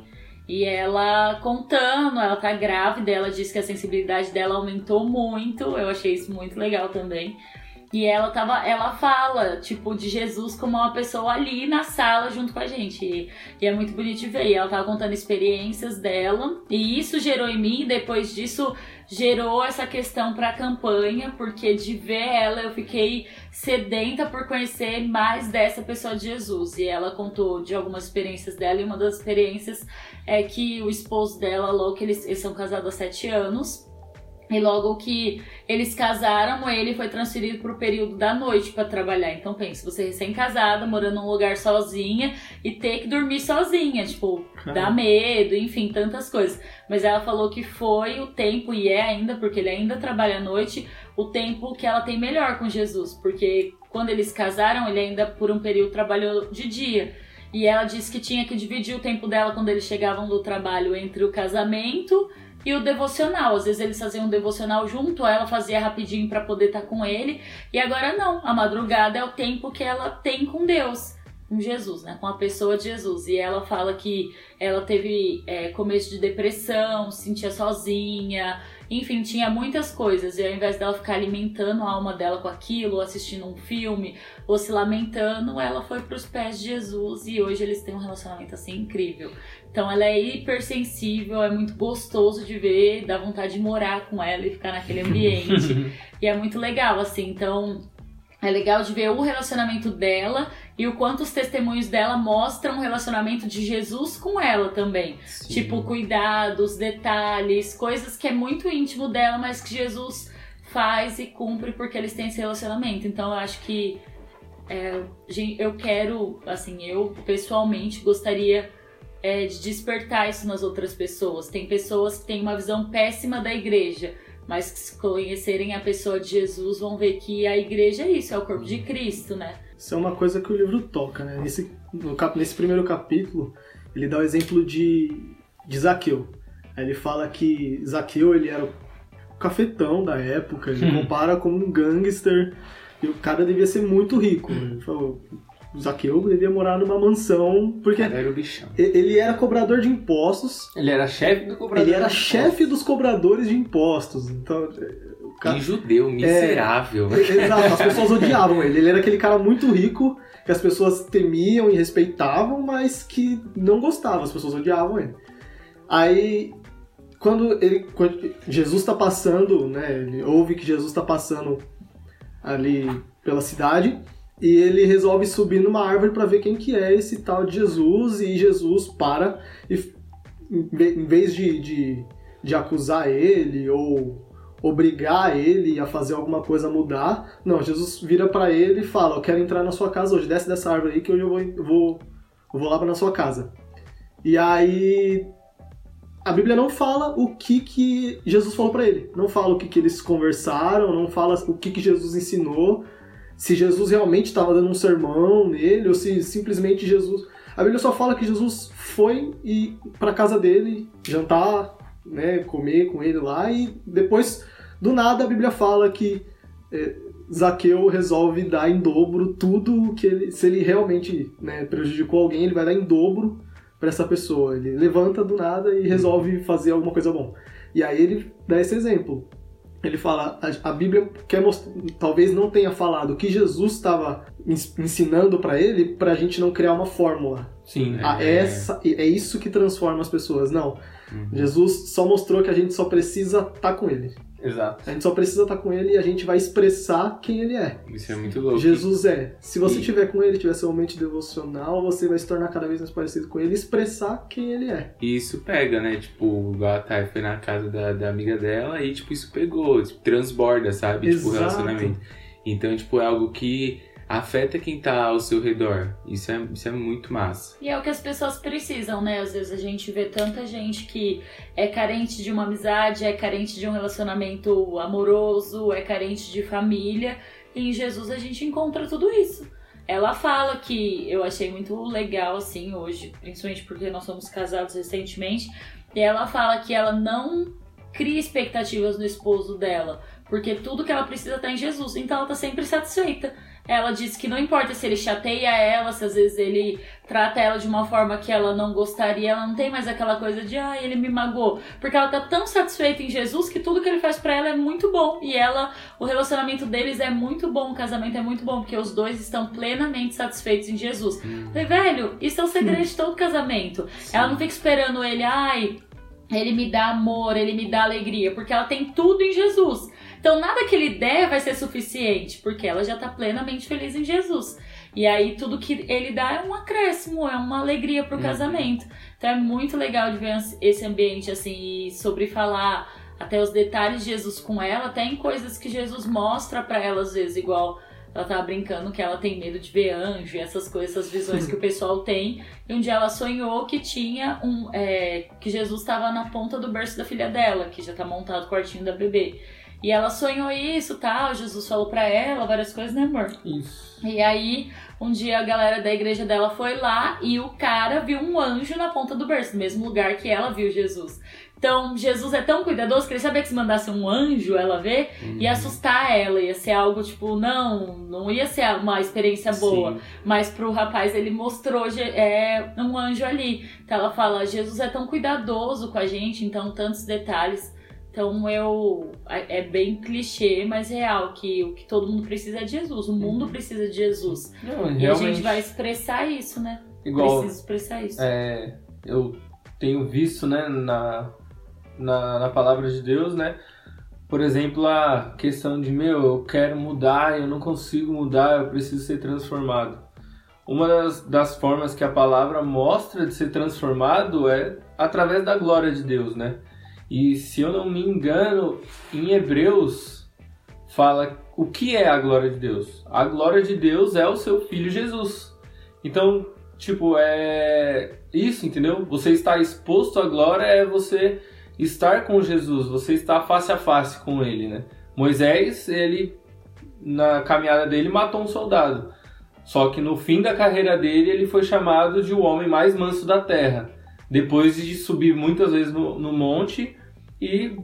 E ela contando, ela tá grávida, ela diz que a sensibilidade dela aumentou muito. Eu achei isso muito legal também. E ela tava, ela fala, tipo, de Jesus como uma pessoa ali na sala junto com a gente. E, e é muito bonito ver. E ela tava contando experiências dela. E isso gerou em mim, depois disso, gerou essa questão para a campanha, porque de ver ela eu fiquei sedenta por conhecer mais dessa pessoa de Jesus. E ela contou de algumas experiências dela, e uma das experiências é que o esposo dela, logo que eles, eles são casados há sete anos, e logo que eles casaram, ele foi transferido para o período da noite para trabalhar. Então pense, você recém-casada, morando num lugar sozinha e ter que dormir sozinha, tipo, Caramba. dá medo, enfim, tantas coisas. Mas ela falou que foi o tempo, e é ainda, porque ele ainda trabalha à noite, o tempo que ela tem melhor com Jesus. Porque quando eles casaram, ele ainda por um período trabalhou de dia. E ela disse que tinha que dividir o tempo dela quando eles chegavam do trabalho entre o casamento e o devocional. Às vezes eles faziam um devocional junto, ela fazia rapidinho para poder estar tá com ele. E agora não, a madrugada é o tempo que ela tem com Deus, com Jesus, né? Com a pessoa de Jesus. E ela fala que ela teve é, começo de depressão, se sentia sozinha, enfim, tinha muitas coisas. E ao invés dela ficar alimentando a alma dela com aquilo, assistindo um filme, ou se lamentando, ela foi para os pés de Jesus e hoje eles têm um relacionamento assim incrível. Então ela é hipersensível, é muito gostoso de ver, dá vontade de morar com ela e ficar naquele ambiente. e é muito legal, assim. Então é legal de ver o relacionamento dela e o quanto os testemunhos dela mostram o relacionamento de Jesus com ela também. Sim. Tipo, cuidados, detalhes, coisas que é muito íntimo dela, mas que Jesus faz e cumpre porque eles têm esse relacionamento. Então eu acho que é, eu quero, assim, eu pessoalmente gostaria é, de despertar isso nas outras pessoas. Tem pessoas que têm uma visão péssima da igreja mas se conhecerem a pessoa de Jesus vão ver que a igreja é isso, é o corpo de Cristo, né?
Isso é uma coisa que o livro toca, né? Nesse, no, nesse primeiro capítulo, ele dá o exemplo de, de Zaqueu. Ele fala que Zaqueu ele era o cafetão da época, ele hum. compara como um gangster, e o cara devia ser muito rico. Ele falou, Zaqueu devia morar numa mansão, porque
era o bichão.
ele era cobrador de impostos.
Ele era chefe do cobrador.
Ele era chefe dos cobradores de impostos. Então,
o cara, e judeu, miserável.
É, exato, as pessoas odiavam ele. Ele era aquele cara muito rico que as pessoas temiam e respeitavam, mas que não gostavam, as pessoas odiavam ele. Aí, quando ele quando Jesus está passando, né, ele ouve que Jesus está passando ali pela cidade, e ele resolve subir numa árvore para ver quem que é esse tal de Jesus e Jesus para e em vez de, de, de acusar ele ou obrigar ele a fazer alguma coisa mudar, não, Jesus vira para ele e fala, eu quero entrar na sua casa hoje, desce dessa árvore aí que hoje eu vou, vou, vou lá na sua casa. E aí a Bíblia não fala o que, que Jesus falou para ele, não fala o que, que eles conversaram, não fala o que, que Jesus ensinou, se Jesus realmente estava dando um sermão nele ou se simplesmente Jesus. A Bíblia só fala que Jesus foi e para casa dele jantar, né, comer com ele lá e depois do nada a Bíblia fala que é, Zaqueu resolve dar em dobro tudo que ele, se ele realmente né, prejudicou alguém, ele vai dar em dobro para essa pessoa. Ele levanta do nada e resolve fazer alguma coisa bom. E aí ele dá esse exemplo ele fala, a, a Bíblia quer mostrar, talvez não tenha falado o que Jesus estava ensinando para ele, para a gente não criar uma fórmula.
Sim.
Ah, é, essa, é isso que transforma as pessoas. Não. Uhum. Jesus só mostrou que a gente só precisa estar tá com ele.
Exato.
A gente só precisa estar com ele e a gente vai expressar quem ele é.
Isso é muito louco.
Jesus é. Se você estiver com ele, tiver seu momento devocional, você vai se tornar cada vez mais parecido com ele e expressar quem ele é.
E isso pega, né? Tipo, a Thay foi na casa da, da amiga dela e, tipo, isso pegou, tipo, transborda, sabe?
Exato.
Tipo, o relacionamento. Então, tipo, é algo que afeta quem tá ao seu redor. Isso é, isso é muito massa.
E é o que as pessoas precisam, né? Às vezes a gente vê tanta gente que é carente de uma amizade, é carente de um relacionamento amoroso, é carente de família. E em Jesus a gente encontra tudo isso. Ela fala que eu achei muito legal assim hoje, principalmente porque nós somos casados recentemente, e ela fala que ela não cria expectativas no esposo dela, porque tudo que ela precisa tá em Jesus, então ela tá sempre satisfeita ela disse que não importa se ele chateia ela, se às vezes ele trata ela de uma forma que ela não gostaria, ela não tem mais aquela coisa de, ah, ele me magoou. Porque ela tá tão satisfeita em Jesus que tudo que ele faz para ela é muito bom. E ela, o relacionamento deles é muito bom, o casamento é muito bom, porque os dois estão plenamente satisfeitos em Jesus.
Hum.
Falei, velho, isso é o segredo de todo casamento. Ela não fica esperando ele, ai, ele me dá amor, ele me dá alegria, porque ela tem tudo em Jesus. Então nada que ele der vai ser suficiente, porque ela já tá plenamente feliz em Jesus. E aí tudo que ele dá é um acréscimo, é uma alegria pro
Uhum.
casamento. Então é muito legal de ver esse ambiente assim, e sobre falar até os detalhes de Jesus com ela, até em coisas que Jesus mostra pra ela às vezes, igual ela tava brincando que ela tem medo de ver anjo, essas coisas, essas visões que o pessoal tem. E um dia ela sonhou que tinha um. é, que Jesus estava na ponta do berço da filha dela, que já tá montado o quartinho da bebê. E ela sonhou isso tal, Jesus falou pra ela várias coisas, né, amor?
Isso.
E aí, um dia a galera da igreja dela foi lá e o cara viu um anjo na ponta do berço, no mesmo lugar que ela viu Jesus. Então, Jesus é tão cuidadoso que ele sabia que se mandasse um anjo ela ver, ia assustar ela, ia ser algo tipo, não, não ia ser uma experiência boa.
Sim.
Mas pro rapaz ele mostrou é, um anjo ali. Então ela fala, Jesus é tão cuidadoso com a gente, então tantos detalhes. Então eu é bem clichê, mas real que o que todo mundo precisa é de Jesus. O mundo precisa de Jesus.
Não,
E a
realmente,
gente vai expressar isso, né?
igual,
Precisa expressar isso.
é, eu tenho visto, né, na, na, na palavra de Deus, né, por exemplo, a questão de, meu, eu quero mudar, eu não consigo mudar, eu preciso ser transformado. Uma das, das formas que a palavra mostra de ser transformado é através da glória de Deus, né? E se eu não me engano, em Hebreus fala o que é a glória de Deus. A glória de Deus é o seu filho Jesus. Então, tipo, é isso, entendeu? Você estar exposto à glória é você estar com Jesus, você estar face a face com ele, né? Moisés, ele na caminhada dele matou um soldado. Só que no fim da carreira dele, ele foi chamado de o homem mais manso da terra. Depois de subir muitas vezes no, no monte e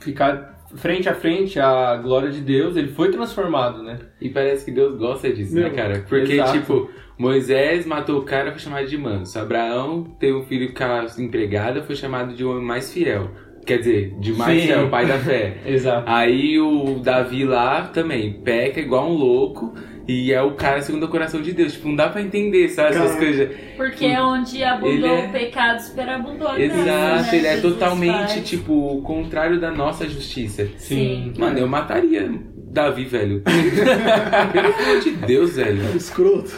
ficar frente a frente à glória de Deus, ele foi transformado, né?
E parece que Deus gosta disso, né,
Meu,
cara? Porque,
exato.
tipo, Moisés matou o cara, foi chamado de manso. Abraão teve um filho com a empregada, foi chamado de homem mais fiel. Quer dizer, de mais
Sim.
fiel, pai da fé.
Exato.
Aí o Davi lá também peca igual um louco e é o cara segundo o coração de Deus. Tipo, não dá pra entender, sabe? Essas coisas.
Porque é onde abundou
Ele é-
o pecado, superabundou a graça,
Exato,
né?
ele é totalmente,
faz.
tipo, o contrário da nossa justiça.
Sim.
Mano, eu mataria Davi, velho. Pelo amor de Deus, velho.
Escroto.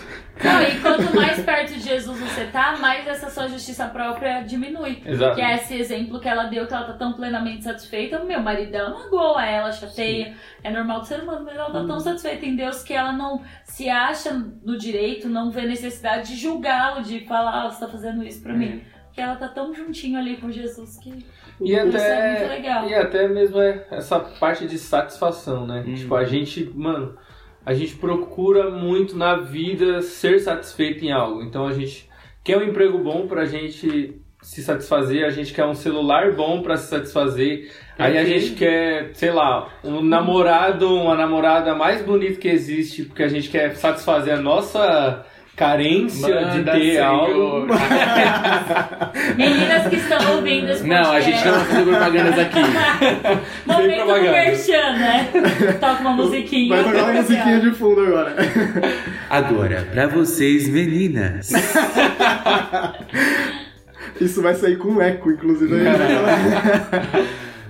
Não, e quanto mais perto de Jesus você tá, mais essa sua justiça própria diminui.
Exato.
Que é esse exemplo que ela deu, que ela tá tão plenamente satisfeita. Meu marido dela magoa ela, chateia. É normal do ser humano, mas ela tá
Uhum.
tão satisfeita em Deus que ela não se acha no direito, não vê necessidade de julgá-lo, de falar, ah, você tá fazendo isso pra mim. Porque ela tá tão juntinho ali com Jesus que
E
isso é muito
até,
legal.
e até mesmo é essa parte de satisfação, né?
Hum.
Tipo, a gente, mano, a gente procura muito na vida ser satisfeito em algo. Então a gente quer um emprego bom pra gente se satisfazer, a gente quer um celular bom pra se satisfazer. Aí a gente quer, sei lá, um namorado, uma namorada mais bonita que existe, porque a gente quer satisfazer a nossa carência de
Manda,
ter
Senhor.
algo.
Meninas que estão ouvindo esse
Não, a gente não vai fazer propagandas aqui.
Momento do merchan, né? Toca uma musiquinha.
Vai tocar uma musiquinha de fundo agora.
Agora, pra vocês, meninas.
Isso vai sair com eco, inclusive.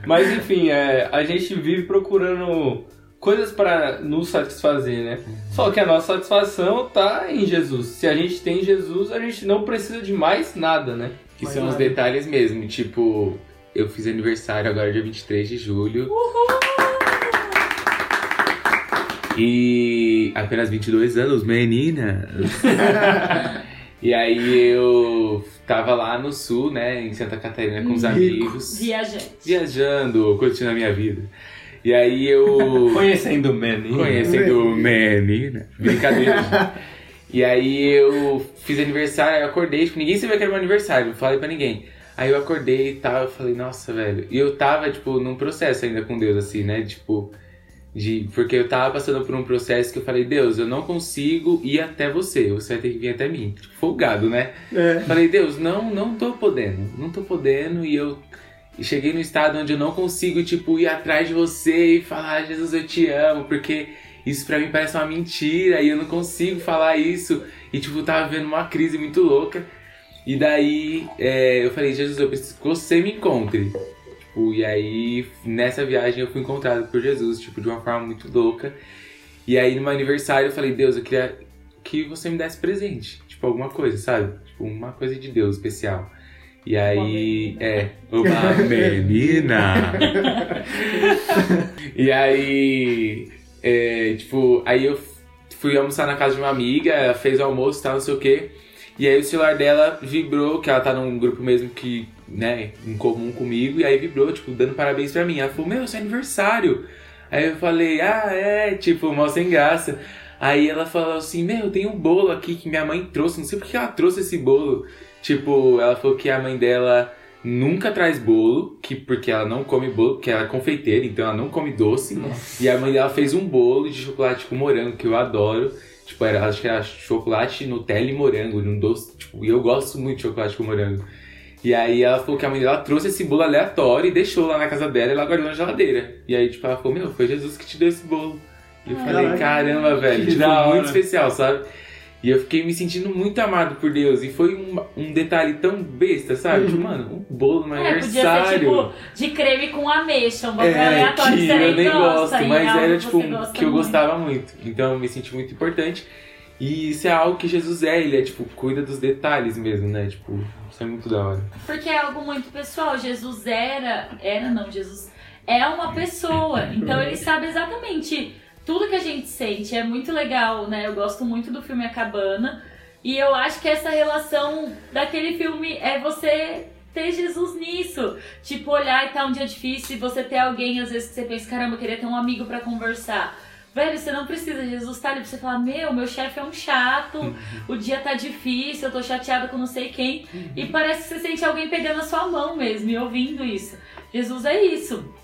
Mas enfim, é, a gente vive procurando coisas para nos satisfazer, né? Só que a nossa satisfação tá em Jesus. Se a gente tem Jesus, a gente não precisa de mais nada, né?
Que são os detalhes mesmo. Tipo, eu fiz aniversário agora dia 23 de julho. E apenas 22 anos, meninas. e aí eu tava lá no sul, né, em Santa Catarina com os amigos.
Viajante.
Viajando, curtindo a minha vida. E aí eu...
Conhecendo o Manny.
Conhecendo o menina. Brincadeira. gente. e aí eu fiz aniversário, eu acordei, tipo, ninguém sabia que era meu aniversário, não falei pra ninguém. Aí eu acordei e tal, eu falei, nossa, velho. E eu tava, tipo, num processo ainda com Deus, assim, né? Tipo, De, porque eu tava passando por um processo que eu falei, Deus, eu não consigo ir até você, você vai ter que vir até mim. Tipo, folgado, né?
É.
Falei, Deus, não, não tô podendo, não tô podendo, e eu cheguei no estado onde eu não consigo, tipo, ir atrás de você e falar, Jesus, eu te amo, porque isso pra mim parece uma mentira, e eu não consigo falar isso, e tipo, tava vendo uma crise muito louca. E daí é, eu falei, Jesus, eu preciso que você me encontre. Tipo, e aí, nessa viagem eu fui encontrado por Jesus, tipo, de uma forma muito louca. E aí, no meu aniversário, eu falei, Deus, eu queria que você me desse presente. Tipo, alguma coisa, sabe? Tipo, uma coisa de Deus especial. E aí, é, uma menina. e aí, é, tipo, aí eu fui almoçar na casa de uma amiga, ela fez o almoço e tal, não sei o quê. E aí o celular dela vibrou, que ela tá num grupo mesmo que, né, em comum comigo, e aí vibrou, tipo, dando parabéns pra mim. Ela falou, meu, seu aniversário. Aí eu falei, ah, é, tipo, mal sem graça. Aí ela falou assim, meu, tem um bolo aqui que minha mãe trouxe, não sei porque ela trouxe esse bolo. Tipo, ela falou que a mãe dela nunca traz bolo, que porque ela não come bolo, porque ela é confeiteira, então ela não come doce.
Nossa.
E a mãe dela fez um bolo de chocolate com morango, que eu adoro. Tipo, era, acho que era chocolate, Nutella e morango, num doce. Tipo, e eu gosto muito de chocolate com morango. E aí ela falou que a mãe dela trouxe esse bolo aleatório e deixou lá na casa dela e ela guardou na geladeira. E aí, tipo, ela falou, meu, foi Jesus que te deu esse bolo. E eu falei, caramba, velho,
que
tipo, muito especial, sabe? E eu fiquei me sentindo muito amado por Deus. E foi um, um detalhe tão besta, sabe? Tipo, mano, um bolo no
É, podia ser
aniversário.
tipo de creme com ameixa, um bagulho
É,
aleatório
que eu nem
gosta,
gosto,
e
mas era tipo um que eu
muito.
gostava muito. Então eu me senti muito importante. E isso é algo que Jesus é, ele é tipo, cuida dos detalhes mesmo, né? Tipo, isso é muito da hora.
Porque é algo muito pessoal. Jesus era. Era não, Jesus é uma pessoa. Então ele sabe exatamente tudo que a gente sente. É muito legal, né? Eu gosto muito do filme A Cabana. E eu acho que essa relação daquele filme é você ter Jesus nisso. Tipo, olhar e tá um dia difícil e você ter alguém, às vezes, que você pensa, caramba, eu queria ter um amigo pra conversar. Velho, você não precisa, Jesus tá ali pra você falar, meu, meu chefe é um chato, o dia tá difícil, eu tô chateada com não sei quem. E parece que você sente alguém pegando a sua mão mesmo e ouvindo isso. Jesus é isso.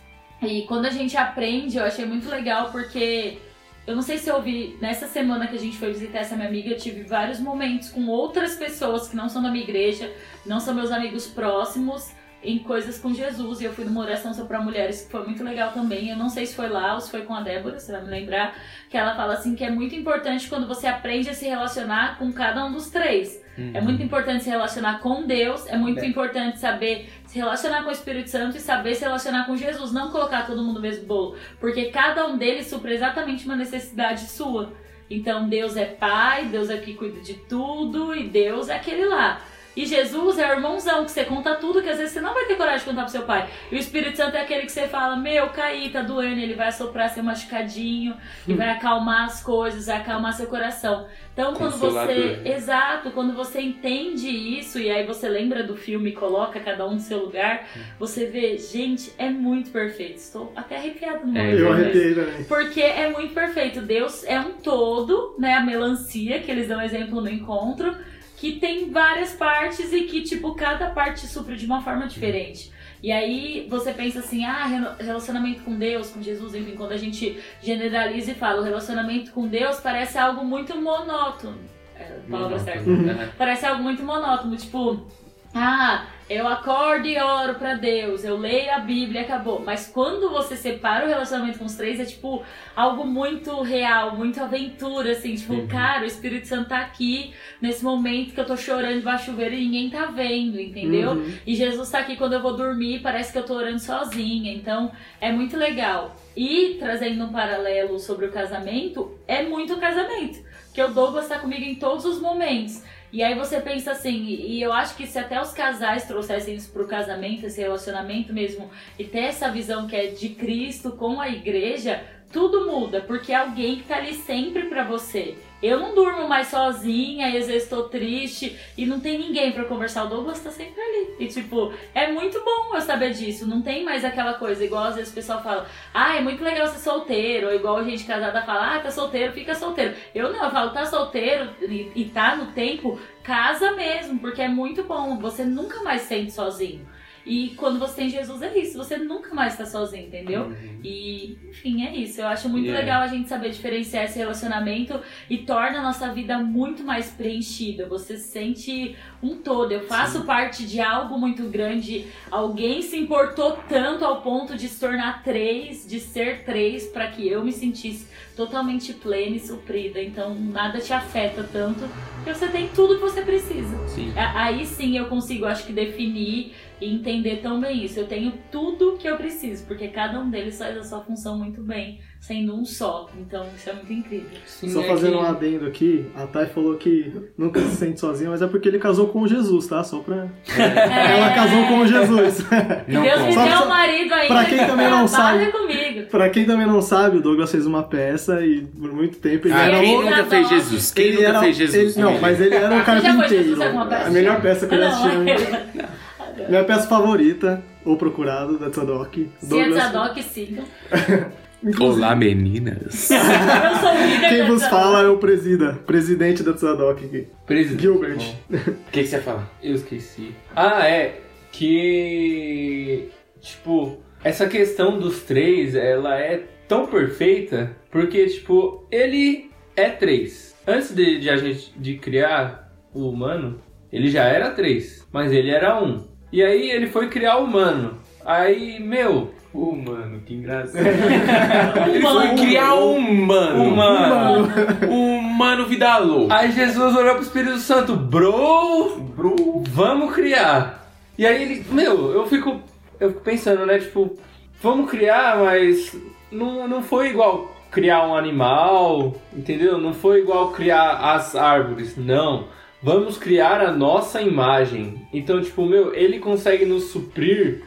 E quando a gente aprende, eu achei muito legal porque eu não sei se eu ouvi nessa semana que a gente foi visitar essa minha amiga, eu tive vários momentos com outras pessoas que não são da minha igreja, não são meus amigos próximos, em coisas com Jesus. E eu fui numa oração só pra mulheres que foi muito legal também. Eu não sei se foi lá ou se foi com a Débora, você vai me lembrar, que ela fala assim que é muito importante quando você aprende a se relacionar com cada um dos três. É muito importante se relacionar com Deus, é muito
É.
importante saber se relacionar com o Espírito Santo e saber se relacionar com Jesus, não colocar todo mundo no mesmo bolo, porque cada um deles supra exatamente uma necessidade sua. Então Deus é pai, Deus é que cuida de tudo e Deus é aquele lá. E Jesus é o irmãozão que você conta tudo que às vezes você não vai ter coragem de contar pro seu pai. E o Espírito Santo é aquele que você fala: Meu, caí, tá doendo. Ele vai assoprar seu machucadinho e vai acalmar as coisas, vai acalmar seu coração. Então, quando você. Exato, quando você entende isso e aí você lembra do filme e coloca cada um no seu lugar, você vê, gente, é muito perfeito. Estou até arrepiada no
É,
Eu arrepiei também.
porque é muito perfeito. Deus é um todo, né? A melancia, que eles dão exemplo no encontro, que tem várias partes e que, tipo, cada parte supre de uma forma diferente. E aí você pensa assim, ah, rela- relacionamento com Deus, com Jesus, enfim, quando a gente generaliza e fala, o relacionamento com Deus parece algo muito monótono. É palavra certa.
Uhum.
Parece algo muito monótono, tipo, ah, eu acordo e oro pra Deus, eu leio a Bíblia e acabou. Mas quando você separa o relacionamento com os três, é tipo algo muito real, muito aventura, assim, tipo,
Uhum.
cara, o Espírito Santo tá aqui nesse momento que eu tô chorando debaixo do chuveiro e ninguém tá vendo, entendeu?
Uhum.
E Jesus tá aqui quando eu vou dormir, parece que eu tô orando sozinha. Então, é muito legal. E trazendo um paralelo sobre o casamento, é muito casamento. Que o Douglas tá comigo em todos os momentos. E aí você pensa assim, e eu acho que se até os casais trouxessem isso pro casamento, esse relacionamento mesmo, e ter essa visão que é de Cristo com a igreja, tudo muda, porque é alguém que tá ali sempre pra você. Eu não durmo mais sozinha, e às vezes tô triste e não tem ninguém pra conversar. O Douglas tá sempre ali. E tipo, é muito bom eu saber disso. Não tem mais aquela coisa, igual às vezes o pessoal fala, ah, é muito legal ser solteiro. Ou igual a gente casada fala, ah, tá solteiro, fica solteiro. Eu não, eu falo, tá solteiro e, e tá no tempo, casa mesmo, porque é muito bom. Você nunca mais se sente sozinho. E quando você tem Jesus é isso, você nunca mais tá sozinho, entendeu?
Uhum.
E, enfim, é isso. Eu acho muito
Yeah.
legal a gente saber diferenciar esse relacionamento e torna a nossa vida muito mais preenchida. Você se sente um todo. Eu faço parte de algo muito grande. Alguém se importou tanto ao ponto de se tornar três, de ser três, para que eu me sentisse totalmente plena e suprida. Então nada te afeta tanto, porque você tem tudo que você precisa.
Sim.
Aí sim eu consigo, acho que, definir e entender tão bem isso. Eu tenho tudo que eu preciso, porque cada um deles faz a sua função muito bem, sendo um só. Então isso é muito incrível.
Sim,
Só
é
fazendo
que-
um adendo aqui, a Thay falou que nunca se sente sozinha, mas é porque ele casou com Jesus, tá? Só pra. Ela casou com Jesus.
Não
Deus me deu um marido ainda.
pra quem também não
que
sabe.
comigo.
pra quem também não sabe, o Douglas fez uma peça e por muito tempo ele
Ah,
era
quem
o.
nunca fez Jesus? Quem
ele
nunca
era,
fez Jesus?
ele- não, mas ele era um
Você já foi
carpinteiro.
Jesus alguma peça?
A melhor peça que eu já
Não,
assisti. Minha peça favorita, ou procurado, da Tzadok.
Se é Zadok, sigam.
Olá, meninas.
Eu sou o líder
Quem vos fala é o presida, presidente da Tzadok aqui.
Presidente.
Gilbert.
Bom,
O que, que você ia falar?
Eu esqueci. Ah, é. Que. Tipo, essa questão dos três, ela é tão perfeita porque, tipo, ele é três. Antes de, de a gente de criar o humano, ele já era três, mas ele era um. E aí ele foi criar o humano. Aí, meu,
Uh, mano, que engraçado.
Ele
foi criar um humano.
humano.
Um humano vida louca.
Aí Jesus olhou pro Espírito Santo, bro, bro, vamos criar. E aí ele, meu, eu fico, eu fico pensando, né, tipo, vamos criar, mas não, não foi igual criar um animal, entendeu? Não foi igual criar as árvores, não. Vamos criar a nossa imagem. Então, tipo, meu, ele consegue nos suprir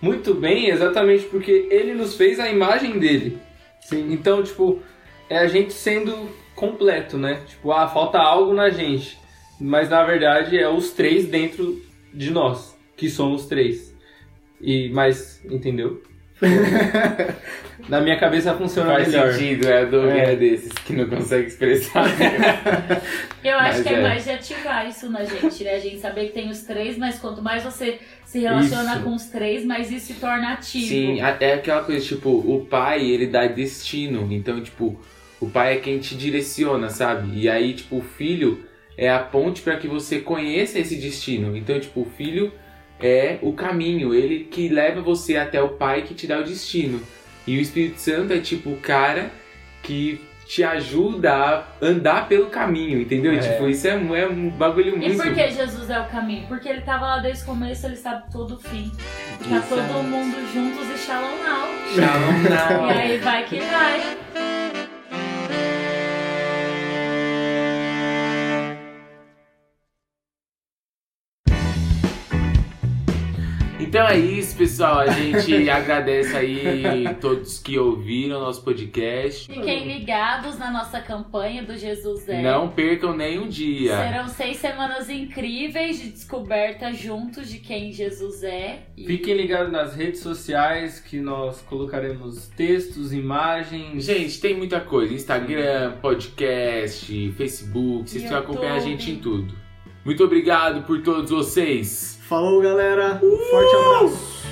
muito bem exatamente porque ele nos fez a imagem dele.
Sim.
Então, tipo, é a gente sendo completo, né? Tipo, ah, falta algo na gente. Mas na verdade é os três dentro de nós, que somos três. E, mas, entendeu? na minha cabeça funciona
Faz
melhor.
sentido, é a Doug
É.
é desses que não consegue expressar.
Eu acho
Mas
que é,
é.
mais de ativar isso na gente, né? A gente saber que tem os três, mas quanto mais você se relaciona
Isso.
com os três, mais isso se torna ativo.
Sim, é aquela coisa, tipo, o pai, ele dá destino. Então, tipo, o pai é quem te direciona, sabe? E aí, tipo, o filho é a ponte para que você conheça esse destino. Então, tipo, o filho é o caminho, ele que leva você até o pai que te dá o destino. E o Espírito Santo é tipo o cara que te ajuda a andar pelo caminho, entendeu?
É.
Tipo, isso é, um- é um bagulho
E
muito.
por que Jesus é o caminho? Porque ele tava lá desde o começo, ele sabe todo o fim. Tá
Isso
todo
é-
mundo juntos e shalom now.
Shalom now.
E aí vai que vai.
Então é isso, pessoal. A gente agradece aí todos que ouviram nosso podcast.
Fiquem ligados na nossa campanha do Jesus é.
Não percam nem um dia.
Serão seis semanas incríveis de descoberta juntos de quem Jesus é. E-
Fiquem ligados nas redes sociais que nós colocaremos textos, imagens.
Gente, tem muita coisa. Instagram, podcast, Facebook. Vocês precisam acompanhar a gente em tudo. Muito obrigado por todos vocês.
Falou, galera. Um forte abraço.